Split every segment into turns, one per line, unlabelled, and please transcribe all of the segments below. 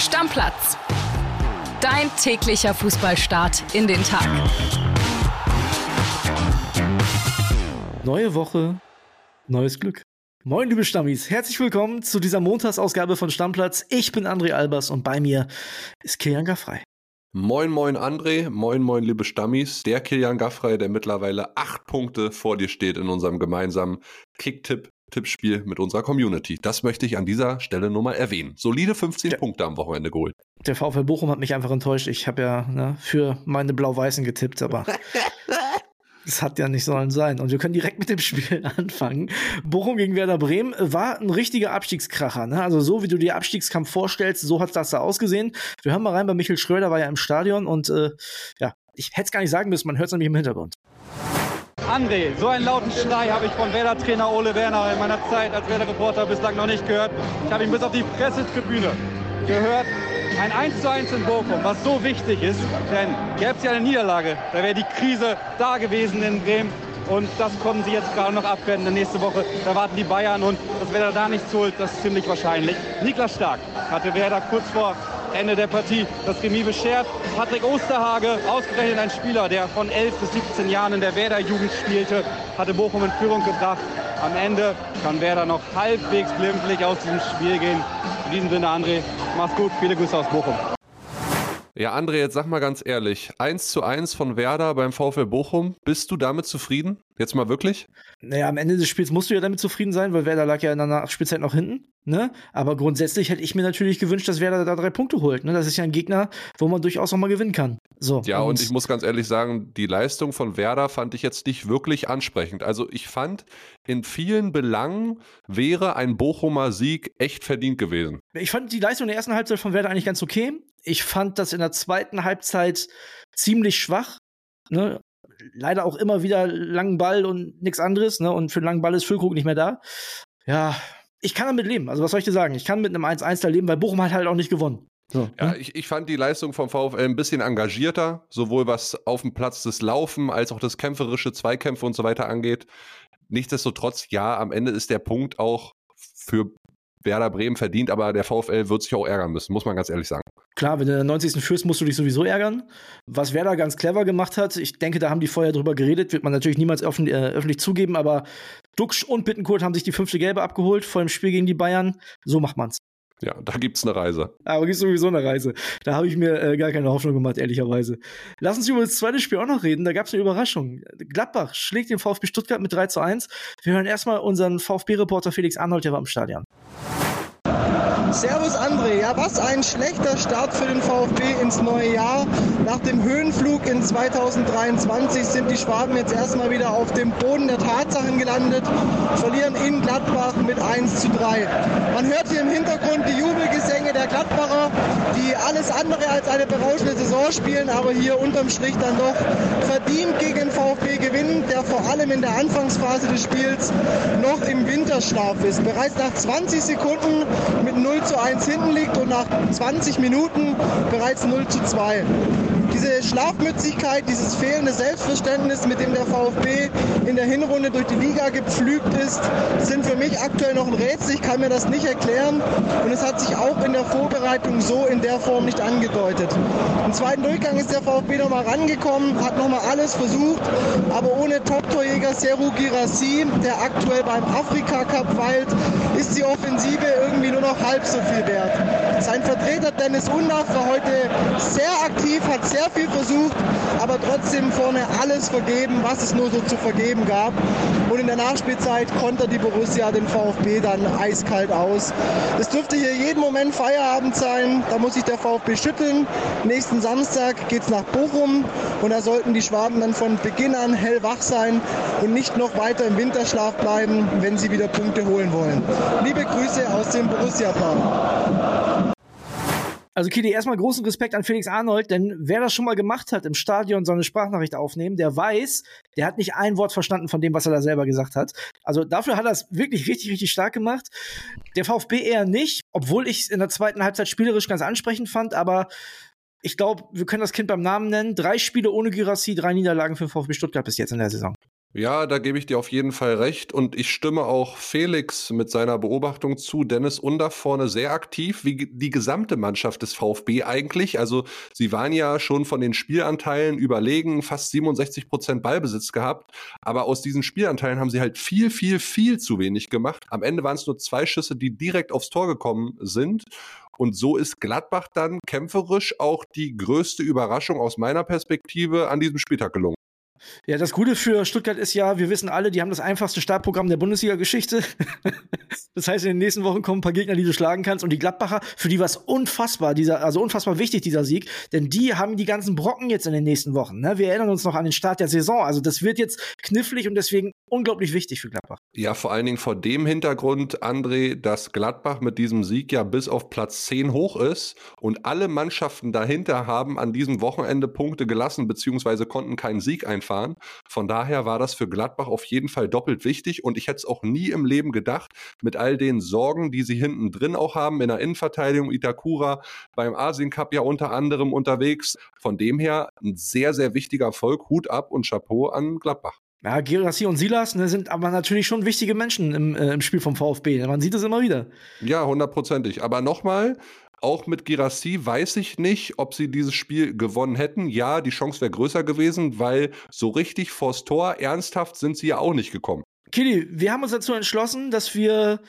Stammplatz. Dein täglicher Fußballstart in den Tag.
Neue Woche, neues Glück. Moin, liebe Stammis. Herzlich willkommen zu dieser Montagsausgabe von Stammplatz. Ich bin André Albers und bei mir ist Kilian Gaffrey.
Moin, moin, André. Moin, moin, liebe Stammis. Der Kilian Gaffrey, der mittlerweile acht Punkte vor dir steht in unserem gemeinsamen Kicktipp Tippspiel mit unserer Community. Das möchte ich an dieser Stelle nur mal erwähnen. Solide 15 der, Punkte am Wochenende geholt.
Der VfL Bochum hat mich einfach enttäuscht. Ich habe ja ne, für meine Blau-Weißen getippt, aber Das hat ja nicht sollen sein. Und wir können direkt mit dem Spiel anfangen. Bochum gegen Werder Bremen war ein richtiger Abstiegskracher. Ne? Also so wie du dir Abstiegskampf vorstellst, so hat das da ausgesehen. Wir hören mal rein bei Michael Schröder, war ja im Stadion und äh, ja, ich hätte es gar nicht sagen müssen, man hört es nämlich im Hintergrund.
André, so einen lauten Schrei habe ich von Werder-Trainer Ole Werner in meiner Zeit als Werder-Reporter bislang noch nicht gehört. Ich habe ihn bis auf die Pressetribüne gehört. Ein 1 zu 1 in Bochum, was so wichtig ist, denn gäbe es ja eine Niederlage, da wäre die Krise da gewesen in Bremen. Und das konnten sie jetzt gerade noch abwenden. Nächste Woche erwarten die Bayern und dass Werder da nichts holt, das ist ziemlich wahrscheinlich. Niklas Stark hatte Werder kurz vor Ende der Partie das Remis beschert. Patrick Osterhage, ausgerechnet ein Spieler, der von 11 bis 17 Jahren in der Werder-Jugend spielte, hatte Bochum in Führung gebracht. Am Ende kann Werder noch halbwegs glimpflich aus diesem Spiel gehen. In diesem Sinne, André, mach's gut. Viele Grüße aus Bochum.
Ja, André, jetzt sag mal ganz ehrlich, 1 zu 1 von Werder beim VfL Bochum, bist du damit zufrieden? Jetzt mal wirklich?
Naja, am Ende des Spiels musst du ja damit zufrieden sein, weil Werder lag ja in der Nachspielzeit noch hinten. Ne? Aber grundsätzlich hätte ich mir natürlich gewünscht, dass Werder da drei Punkte holt. Ne? Das ist ja ein Gegner, wo man durchaus noch mal gewinnen kann. So,
ja, und, und ich muss ganz ehrlich sagen, die Leistung von Werder fand ich jetzt nicht wirklich ansprechend. Also ich fand, in vielen Belangen wäre ein Bochumer Sieg echt verdient gewesen.
Ich fand die Leistung der ersten Halbzeit von Werder eigentlich ganz okay. Ich fand das in der zweiten Halbzeit ziemlich schwach. Ne? leider auch immer wieder langen Ball und nichts anderes, ne? Und für einen langen Ball ist Füllkrug nicht mehr da. Ja, ich kann damit leben. Also was soll ich dir sagen? Ich kann mit einem 1-1 da leben, weil Bochum hat halt auch nicht gewonnen.
So, ja, ne? ich, ich fand die Leistung vom VfL ein bisschen engagierter, sowohl was auf dem Platz des Laufen als auch das kämpferische Zweikämpfe und so weiter angeht. Nichtsdestotrotz, ja, am Ende ist der Punkt auch für Werder Bremen verdient, aber der VfL wird sich auch ärgern müssen, muss man ganz ehrlich sagen.
Klar, wenn du in der 90. führst, musst du dich sowieso ärgern. Was Werder ganz clever gemacht hat, ich denke, da haben die vorher drüber geredet, wird man natürlich niemals öffn äh, öffentlich zugeben, aber Duxch und Bittenkurt haben sich die fünfte Gelbe abgeholt vor dem Spiel gegen die Bayern. So macht man's.
Ja, da gibt's eine Reise.
Aber gibt's sowieso eine Reise. Da habe ich mir äh, gar keine Hoffnung gemacht, ehrlicherweise. Lass uns über das zweite Spiel auch noch reden. Da gab's eine Überraschung. Gladbach schlägt den VfB Stuttgart mit 3 zu 1. Wir hören erstmal unseren VfB-Reporter Felix Arnold, der war im Stadion.
Servus André, ja was ein schlechter Start für den VfB ins neue Jahr. Nach dem Höhenflug in 2023 sind die Schwaben jetzt erstmal wieder auf dem Boden der Tatsachen gelandet, verlieren in Gladbach mit 1 zu 3. Man hört hier im Hintergrund die Jubelgesänge der Gladbacher, die alles andere als eine berauschende Saison spielen, aber hier unterm Strich dann doch verdient gegen den VfB gewinnen, der vor allem in der Anfangsphase des Spiels noch im Winterschlaf ist. Bereits nach 20 Sekunden mit 0 0 zu 1 hinten liegt und nach 20 Minuten bereits 0 zu 2 diese Schlafmützigkeit, dieses fehlende Selbstverständnis, mit dem der VfB in der Hinrunde durch die Liga gepflügt ist, sind für mich aktuell noch ein Rätsel. Ich kann mir das nicht erklären und es hat sich auch in der Vorbereitung so in der Form nicht angedeutet. Im zweiten Durchgang ist der VfB nochmal rangekommen, hat nochmal alles versucht, aber ohne Top-Torjäger Seru Girassi, der aktuell beim Afrika Cup weilt, ist die Offensive irgendwie nur noch halb so viel wert. Sein Vertreter Dennis Undach war heute sehr aktiv, hat sehr viel versucht, aber trotzdem vorne alles vergeben, was es nur so zu vergeben gab. Und in der Nachspielzeit konnte die Borussia den VfB dann eiskalt aus. Es dürfte hier jeden Moment Feierabend sein. Da muss sich der VfB schütteln. Nächsten Samstag geht es nach Bochum und da sollten die Schwaben dann von Beginn an hellwach sein und nicht noch weiter im Winterschlaf bleiben, wenn sie wieder Punkte holen wollen. Liebe Grüße aus dem Borussia-Park.
Also Kili, erstmal großen Respekt an Felix Arnold, denn wer das schon mal gemacht hat, im Stadion so eine Sprachnachricht aufnehmen, der weiß, der hat nicht ein Wort verstanden von dem, was er da selber gesagt hat. Also dafür hat er es wirklich richtig, richtig stark gemacht. Der VfB eher nicht, obwohl ich es in der zweiten Halbzeit spielerisch ganz ansprechend fand, aber ich glaube, wir können das Kind beim Namen nennen. Drei Spiele ohne Girassi, drei Niederlagen für VfB Stuttgart bis jetzt in der Saison.
Ja, da gebe ich dir auf jeden Fall recht und ich stimme auch Felix mit seiner Beobachtung zu. Dennis Under vorne sehr aktiv, wie die gesamte Mannschaft des VfB eigentlich. Also sie waren ja schon von den Spielanteilen überlegen, fast 67 Prozent Ballbesitz gehabt, aber aus diesen Spielanteilen haben sie halt viel, viel, viel zu wenig gemacht. Am Ende waren es nur zwei Schüsse, die direkt aufs Tor gekommen sind. Und so ist Gladbach dann kämpferisch auch die größte Überraschung aus meiner Perspektive an diesem Spieltag gelungen.
Ja, das Gute für Stuttgart ist ja, wir wissen alle, die haben das einfachste Startprogramm der Bundesliga-Geschichte. das heißt, in den nächsten Wochen kommen ein paar Gegner, die du schlagen kannst. Und die Gladbacher, für die war es unfassbar, dieser, also unfassbar wichtig, dieser Sieg. Denn die haben die ganzen Brocken jetzt in den nächsten Wochen. Ne? Wir erinnern uns noch an den Start der Saison. Also das wird jetzt knifflig und deswegen unglaublich wichtig für Gladbach.
Ja, vor allen Dingen vor dem Hintergrund, André, dass Gladbach mit diesem Sieg ja bis auf Platz 10 hoch ist und alle Mannschaften dahinter haben an diesem Wochenende Punkte gelassen, beziehungsweise konnten keinen Sieg einfahren. Von daher war das für Gladbach auf jeden Fall doppelt wichtig und ich hätte es auch nie im Leben gedacht, mit all den Sorgen, die sie hinten drin auch haben, in der Innenverteidigung, Itakura beim Asien Cup ja unter anderem unterwegs. Von dem her ein sehr, sehr wichtiger Erfolg. Hut ab und Chapeau an Gladbach.
Ja, Gerassi und Silas ne, sind aber natürlich schon wichtige Menschen im, äh, im Spiel vom VfB. Man sieht es immer wieder.
Ja, hundertprozentig. Aber nochmal, auch mit Girassi weiß ich nicht, ob sie dieses Spiel gewonnen hätten. Ja, die Chance wäre größer gewesen, weil so richtig vors Tor ernsthaft sind sie ja auch nicht gekommen.
Kili, wir haben uns dazu entschlossen, dass wir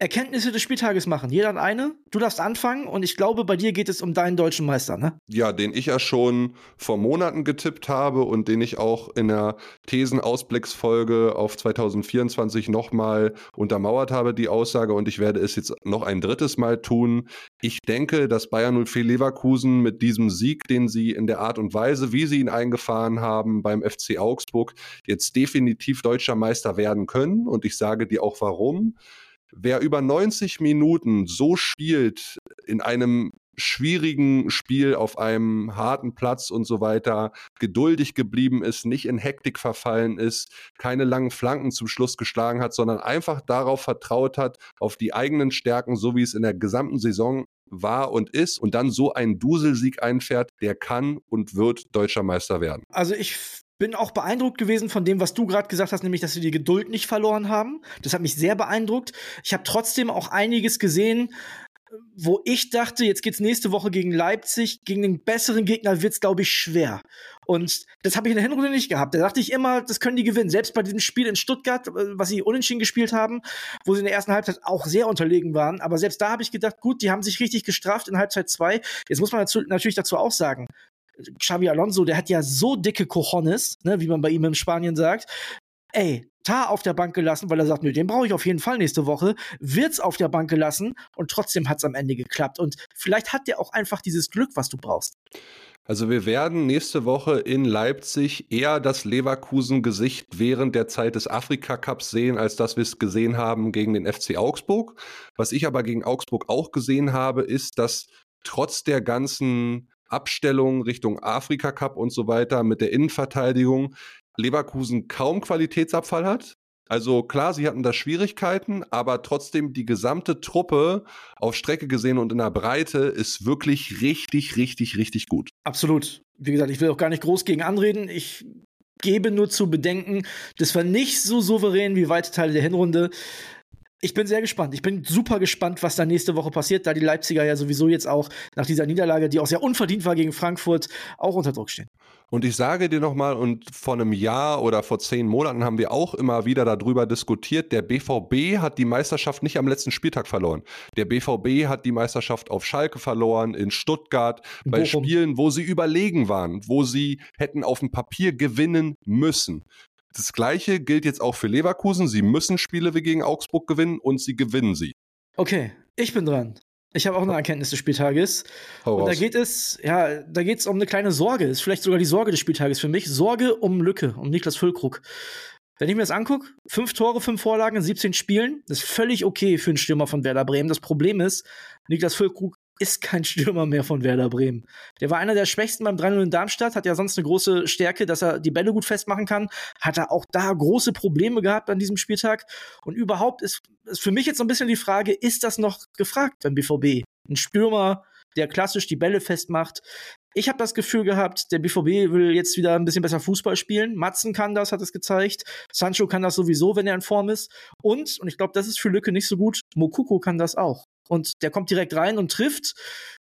Erkenntnisse des Spieltages machen. Jeder hat eine. Du darfst anfangen und ich glaube, bei dir geht es um deinen deutschen Meister, ne?
Ja, den ich ja schon vor Monaten getippt habe und den ich auch in der Thesenausblicksfolge auf 2024 nochmal untermauert habe, die Aussage. Und ich werde es jetzt noch ein drittes Mal tun. Ich denke, dass Bayern 04 Leverkusen mit diesem Sieg, den sie in der Art und Weise, wie sie ihn eingefahren haben beim FC Augsburg, jetzt definitiv deutscher Meister werden können. Und ich sage dir auch warum. Wer über 90 Minuten so spielt in einem schwierigen Spiel auf einem harten Platz und so weiter, geduldig geblieben ist, nicht in Hektik verfallen ist, keine langen Flanken zum Schluss geschlagen hat, sondern einfach darauf vertraut hat, auf die eigenen Stärken, so wie es in der gesamten Saison war und ist und dann so einen Duselsieg einfährt, der kann und wird deutscher Meister werden.
Also ich bin auch beeindruckt gewesen von dem, was du gerade gesagt hast, nämlich, dass sie die Geduld nicht verloren haben. Das hat mich sehr beeindruckt. Ich habe trotzdem auch einiges gesehen, wo ich dachte, jetzt geht's nächste Woche gegen Leipzig, gegen den besseren Gegner wird's glaube ich schwer. Und das habe ich in der Hinrunde nicht gehabt. Da dachte ich immer, das können die gewinnen. Selbst bei diesem Spiel in Stuttgart, äh, was sie unentschieden gespielt haben, wo sie in der ersten Halbzeit auch sehr unterlegen waren. Aber selbst da habe ich gedacht, gut, die haben sich richtig gestraft in Halbzeit zwei. Jetzt muss man dazu, natürlich dazu auch sagen, Xavi Alonso, der hat ja so dicke Cojones, ne, wie man bei ihm in Spanien sagt. Ey, Tar auf der Bank gelassen, weil er sagt, nö, den brauche ich auf jeden Fall nächste Woche, wird's auf der Bank gelassen und trotzdem hat's am Ende geklappt. Und vielleicht hat der auch einfach dieses Glück, was du brauchst.
Also wir werden nächste Woche in Leipzig eher das Leverkusen-Gesicht während der Zeit des Afrika-Cups sehen, als dass wir es gesehen haben gegen den FC Augsburg. Was ich aber gegen Augsburg auch gesehen habe, ist, dass trotz der ganzen Abstellung Richtung Afrika Cup und so weiter mit der Innenverteidigung Leverkusen kaum Qualitätsabfall hat. Also klar, sie hatten da Schwierigkeiten, aber trotzdem die gesamte Truppe auf Strecke gesehen und in der Breite ist wirklich richtig, richtig, richtig gut.
Absolut. Wie gesagt, ich will auch gar nicht groß gegen anreden. Ich gebe nur zu bedenken, das war nicht so souverän wie weite Teile der Hinrunde. Ich bin sehr gespannt. Ich bin super gespannt, was da nächste Woche passiert, da die Leipziger ja sowieso jetzt auch nach dieser Niederlage, die auch sehr unverdient war gegen Frankfurt, auch unter Druck stehen.
Und ich sage dir nochmal, und vor einem Jahr oder vor zehn Monaten haben wir auch immer wieder darüber diskutiert, der BVB hat die Meisterschaft nicht am letzten Spieltag verloren. Der BVB hat die Meisterschaft auf Schalke verloren, in Stuttgart, bei Bochum. Spielen, wo sie überlegen waren, wo sie hätten auf dem Papier gewinnen müssen. Das gleiche gilt jetzt auch für Leverkusen. Sie müssen Spiele wie gegen Augsburg gewinnen und sie gewinnen sie.
Okay, ich bin dran. Ich habe auch eine Erkenntnis des Spieltages. Hau und raus. da geht es, ja, da geht es um eine kleine Sorge. Ist vielleicht sogar die Sorge des Spieltages für mich. Sorge um Lücke, um Niklas Füllkrug. Wenn ich mir das angucke, fünf Tore, fünf Vorlagen in 17 Spielen, das ist völlig okay für einen Stürmer von Werder Bremen. Das Problem ist, Niklas Füllkrug ist kein Stürmer mehr von Werder Bremen. Der war einer der schwächsten beim 3-0 in Darmstadt, hat ja sonst eine große Stärke, dass er die Bälle gut festmachen kann. Hat er auch da große Probleme gehabt an diesem Spieltag. Und überhaupt ist, ist für mich jetzt so ein bisschen die Frage, ist das noch gefragt beim BVB? Ein Stürmer der klassisch die Bälle festmacht. Ich habe das Gefühl gehabt, der BVB will jetzt wieder ein bisschen besser Fußball spielen. Matzen kann das, hat es gezeigt. Sancho kann das sowieso, wenn er in Form ist. Und, und ich glaube, das ist für Lücke nicht so gut, Mokuko kann das auch. Und der kommt direkt rein und trifft.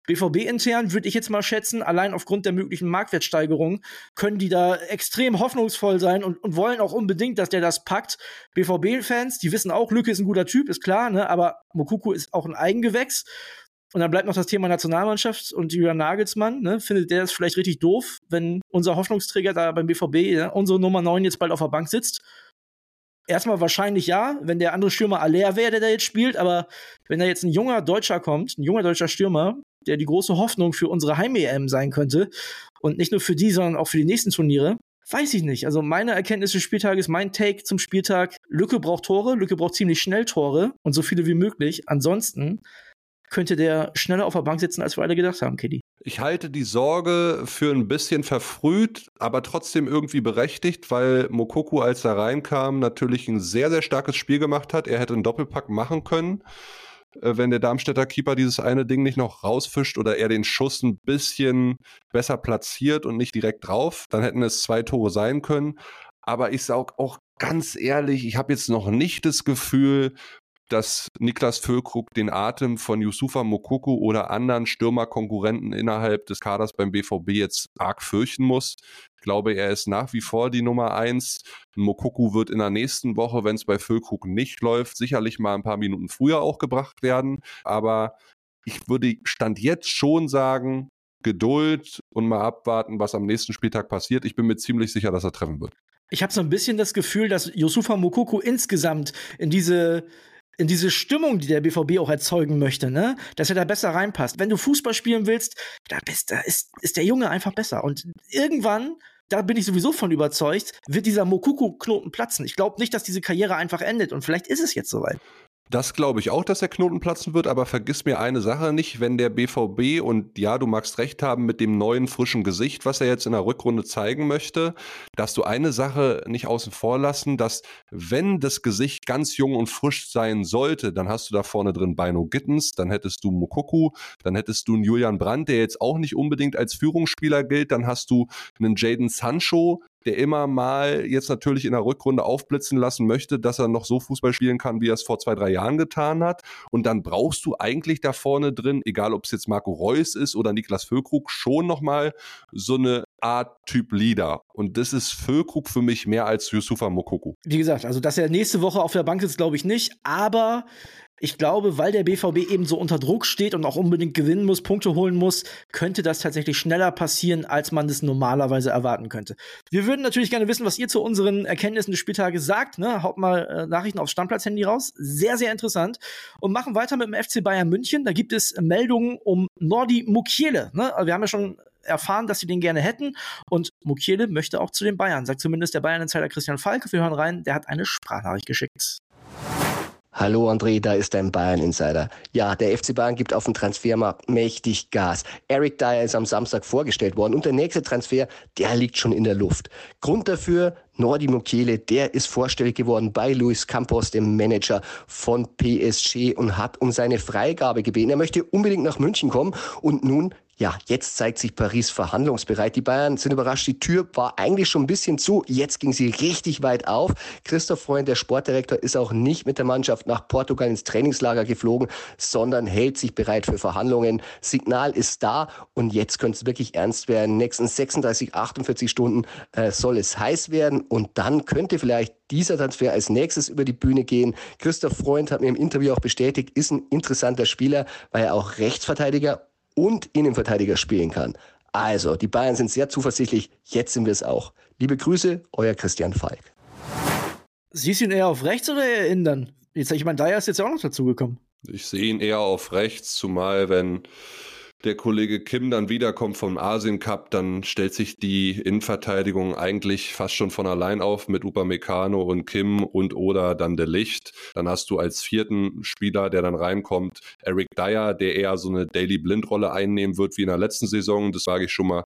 BVB intern würde ich jetzt mal schätzen, allein aufgrund der möglichen Marktwertsteigerung können die da extrem hoffnungsvoll sein und, und wollen auch unbedingt, dass der das packt. BVB-Fans, die wissen auch, Lücke ist ein guter Typ, ist klar, ne? aber Mokuku ist auch ein Eigengewächs. Und dann bleibt noch das Thema Nationalmannschaft und Julian Nagelsmann. Ne? Findet der das vielleicht richtig doof, wenn unser Hoffnungsträger da beim BVB, ja, unsere Nummer 9 jetzt bald auf der Bank sitzt? Erstmal wahrscheinlich ja, wenn der andere Stürmer Aller wäre, der da jetzt spielt, aber wenn da jetzt ein junger Deutscher kommt, ein junger deutscher Stürmer, der die große Hoffnung für unsere Heim-EM sein könnte und nicht nur für die, sondern auch für die nächsten Turniere, weiß ich nicht. Also meine Erkenntnis des Spieltages, mein Take zum Spieltag, Lücke braucht Tore, Lücke braucht ziemlich schnell Tore und so viele wie möglich. Ansonsten könnte der schneller auf der Bank sitzen, als wir alle gedacht haben, Kitty.
Ich halte die Sorge für ein bisschen verfrüht, aber trotzdem irgendwie berechtigt, weil Mokoku, als er reinkam, natürlich ein sehr, sehr starkes Spiel gemacht hat. Er hätte einen Doppelpack machen können, äh, wenn der Darmstädter Keeper dieses eine Ding nicht noch rausfischt oder er den Schuss ein bisschen besser platziert und nicht direkt drauf. Dann hätten es zwei Tore sein können. Aber ich sage auch ganz ehrlich, ich habe jetzt noch nicht das Gefühl, dass Niklas Füllkrug den Atem von Yusufa Mokoko oder anderen Stürmerkonkurrenten innerhalb des Kaders beim BVB jetzt arg fürchten muss. Ich glaube, er ist nach wie vor die Nummer eins. Mokoko wird in der nächsten Woche, wenn es bei Füllkrug nicht läuft, sicherlich mal ein paar Minuten früher auch gebracht werden. Aber ich würde Stand jetzt schon sagen, Geduld und mal abwarten, was am nächsten Spieltag passiert. Ich bin mir ziemlich sicher, dass er treffen wird.
Ich habe so ein bisschen das Gefühl, dass Yusufa Mokoko insgesamt in diese in diese Stimmung, die der BVB auch erzeugen möchte, ne, dass er da besser reinpasst. Wenn du Fußball spielen willst, da, bist, da ist, ist der Junge einfach besser. Und irgendwann, da bin ich sowieso von überzeugt, wird dieser Mokuku-Knoten platzen. Ich glaube nicht, dass diese Karriere einfach endet. Und vielleicht ist es jetzt soweit.
Das glaube ich auch, dass der Knoten platzen wird, aber vergiss mir eine Sache nicht, wenn der BVB und ja, du magst recht haben mit dem neuen frischen Gesicht, was er jetzt in der Rückrunde zeigen möchte, dass du eine Sache nicht außen vor lassen, dass wenn das Gesicht ganz jung und frisch sein sollte, dann hast du da vorne drin Bino Gittens, dann hättest du Mokoku, dann hättest du einen Julian Brandt, der jetzt auch nicht unbedingt als Führungsspieler gilt, dann hast du einen Jaden Sancho, der immer mal jetzt natürlich in der Rückrunde aufblitzen lassen möchte, dass er noch so Fußball spielen kann, wie er es vor zwei, drei Jahren getan hat. Und dann brauchst du eigentlich da vorne drin, egal ob es jetzt Marco Reus ist oder Niklas Füllkrug, schon nochmal so eine Art Typ Leader. Und das ist Füllkrug für mich mehr als Yusufa Mokoku.
Wie gesagt, also dass er nächste Woche auf der Bank ist, glaube ich nicht. Aber ich glaube, weil der BVB eben so unter Druck steht und auch unbedingt gewinnen muss, Punkte holen muss, könnte das tatsächlich schneller passieren, als man es normalerweise erwarten könnte. Wir würden natürlich gerne wissen, was ihr zu unseren Erkenntnissen des Spieltages sagt. Ne? Haut mal äh, Nachrichten aufs Stammplatz-Handy raus. Sehr, sehr interessant. Und machen weiter mit dem FC Bayern München. Da gibt es Meldungen um Nordi Mukiele. Ne? Wir haben ja schon erfahren, dass sie den gerne hätten. Und Mukiele möchte auch zu den Bayern, sagt zumindest der Bayern-Insider Christian Falk. Wir hören rein, der hat eine Sprachnachricht geschickt.
Hallo André, da ist dein Bayern-Insider. Ja, der FC Bayern gibt auf dem Transfermarkt mächtig Gas. Eric Dyer ist am Samstag vorgestellt worden und der nächste Transfer, der liegt schon in der Luft. Grund dafür, Nordi Mukiele, der ist vorstellig geworden bei Luis Campos, dem Manager von PSG und hat um seine Freigabe gebeten. Er möchte unbedingt nach München kommen und nun ja, jetzt zeigt sich Paris verhandlungsbereit. Die Bayern sind überrascht. Die Tür war eigentlich schon ein bisschen zu. Jetzt ging sie richtig weit auf. Christoph Freund, der Sportdirektor, ist auch nicht mit der Mannschaft nach Portugal ins Trainingslager geflogen, sondern hält sich bereit für Verhandlungen. Signal ist da und jetzt könnte es wirklich ernst werden. Nächsten 36, 48 Stunden äh, soll es heiß werden und dann könnte vielleicht dieser Transfer als nächstes über die Bühne gehen. Christoph Freund hat mir im Interview auch bestätigt, ist ein interessanter Spieler, weil er auch Rechtsverteidiger und Innenverteidiger spielen kann. Also, die Bayern sind sehr zuversichtlich, jetzt sind wir es auch. Liebe Grüße, euer Christian Falk.
Siehst du ihn eher auf rechts oder eher innen dann? Jetzt, ich meine, Dyer ist jetzt auch noch dazugekommen.
Ich sehe ihn eher auf rechts, zumal wenn der Kollege Kim dann wiederkommt vom Asien Cup, dann stellt sich die Innenverteidigung eigentlich fast schon von allein auf mit Upamecano und Kim und oder dann der Licht. Dann hast du als vierten Spieler, der dann reinkommt, Eric Dyer, der eher so eine Daily Blind Rolle einnehmen wird wie in der letzten Saison. Das sage ich schon mal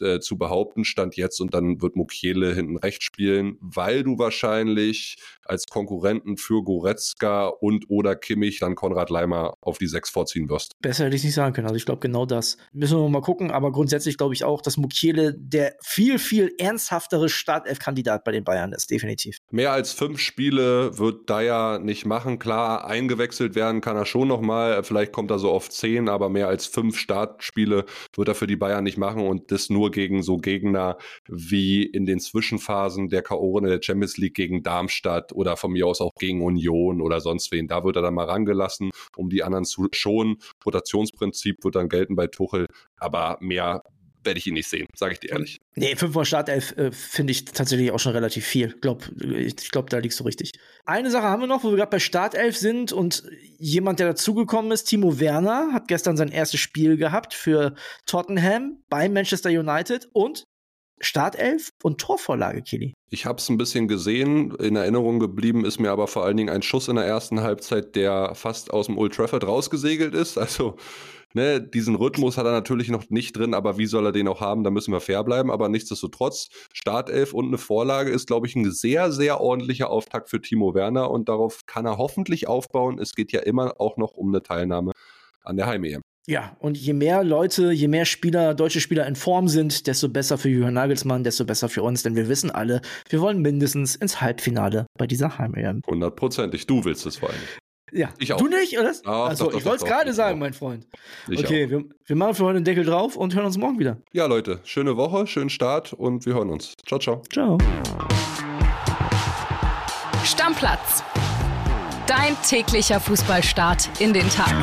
äh, zu behaupten, stand jetzt und dann wird Mukiele hinten rechts spielen, weil du wahrscheinlich als Konkurrenten für Goretzka und oder Kimmich dann Konrad Leimer auf die Sechs vorziehen wirst.
Besser hätte ich nicht sagen können. Also ich glaube genau das. Müssen wir mal gucken, aber grundsätzlich glaube ich auch, dass Mukiele der viel, viel ernsthaftere Startelf-Kandidat bei den Bayern ist, definitiv.
Mehr als fünf Spiele wird Dyer nicht machen. Klar, eingewechselt werden kann er schon nochmal. Vielleicht kommt er so auf zehn, aber mehr als fünf Startspiele wird er für die Bayern nicht machen und das nur gegen so Gegner wie in den Zwischenphasen der K.O. in der Champions League gegen Darmstadt oder von mir aus auch gegen Union oder sonst wen. Da wird er dann mal rangelassen, um die anderen zu schonen. Rotationsprinzip wird dann gelten bei Tuchel, aber mehr werde ich ihn nicht sehen, sage ich dir ehrlich.
Nee, fünfmal Startelf äh, finde ich tatsächlich auch schon relativ viel. Glaub, ich glaube, da liegst du richtig. Eine Sache haben wir noch, wo wir gerade bei Startelf sind und jemand, der dazugekommen ist, Timo Werner, hat gestern sein erstes Spiel gehabt für Tottenham bei Manchester United und Startelf und Torvorlage, Kili.
Ich habe es ein bisschen gesehen, in Erinnerung geblieben ist mir aber vor allen Dingen ein Schuss in der ersten Halbzeit, der fast aus dem Old Trafford rausgesegelt ist. Also ne, diesen Rhythmus hat er natürlich noch nicht drin, aber wie soll er den auch haben? Da müssen wir fair bleiben. Aber nichtsdestotrotz, Startelf und eine Vorlage ist, glaube ich, ein sehr, sehr ordentlicher Auftakt für Timo Werner und darauf kann er hoffentlich aufbauen. Es geht ja immer auch noch um eine Teilnahme an der Heim-EM.
Ja, und je mehr Leute, je mehr Spieler, deutsche Spieler in Form sind, desto besser für Jürgen Nagelsmann, desto besser für uns, denn wir wissen alle, wir wollen mindestens ins Halbfinale bei dieser Heim-EM.
Hundertprozentig, du willst es vor allem.
Ja,
ich auch.
Du nicht, oder?
Ach,
Achso,
doch, doch,
ich wollte es gerade sagen,
doch.
mein Freund.
Ich
okay,
auch.
wir, wir machen für heute den Deckel drauf und hören uns morgen wieder.
Ja, Leute, schöne Woche, schönen Start und wir hören uns. Ciao, ciao.
Ciao.
Stammplatz. Dein täglicher Fußballstart in den Tag.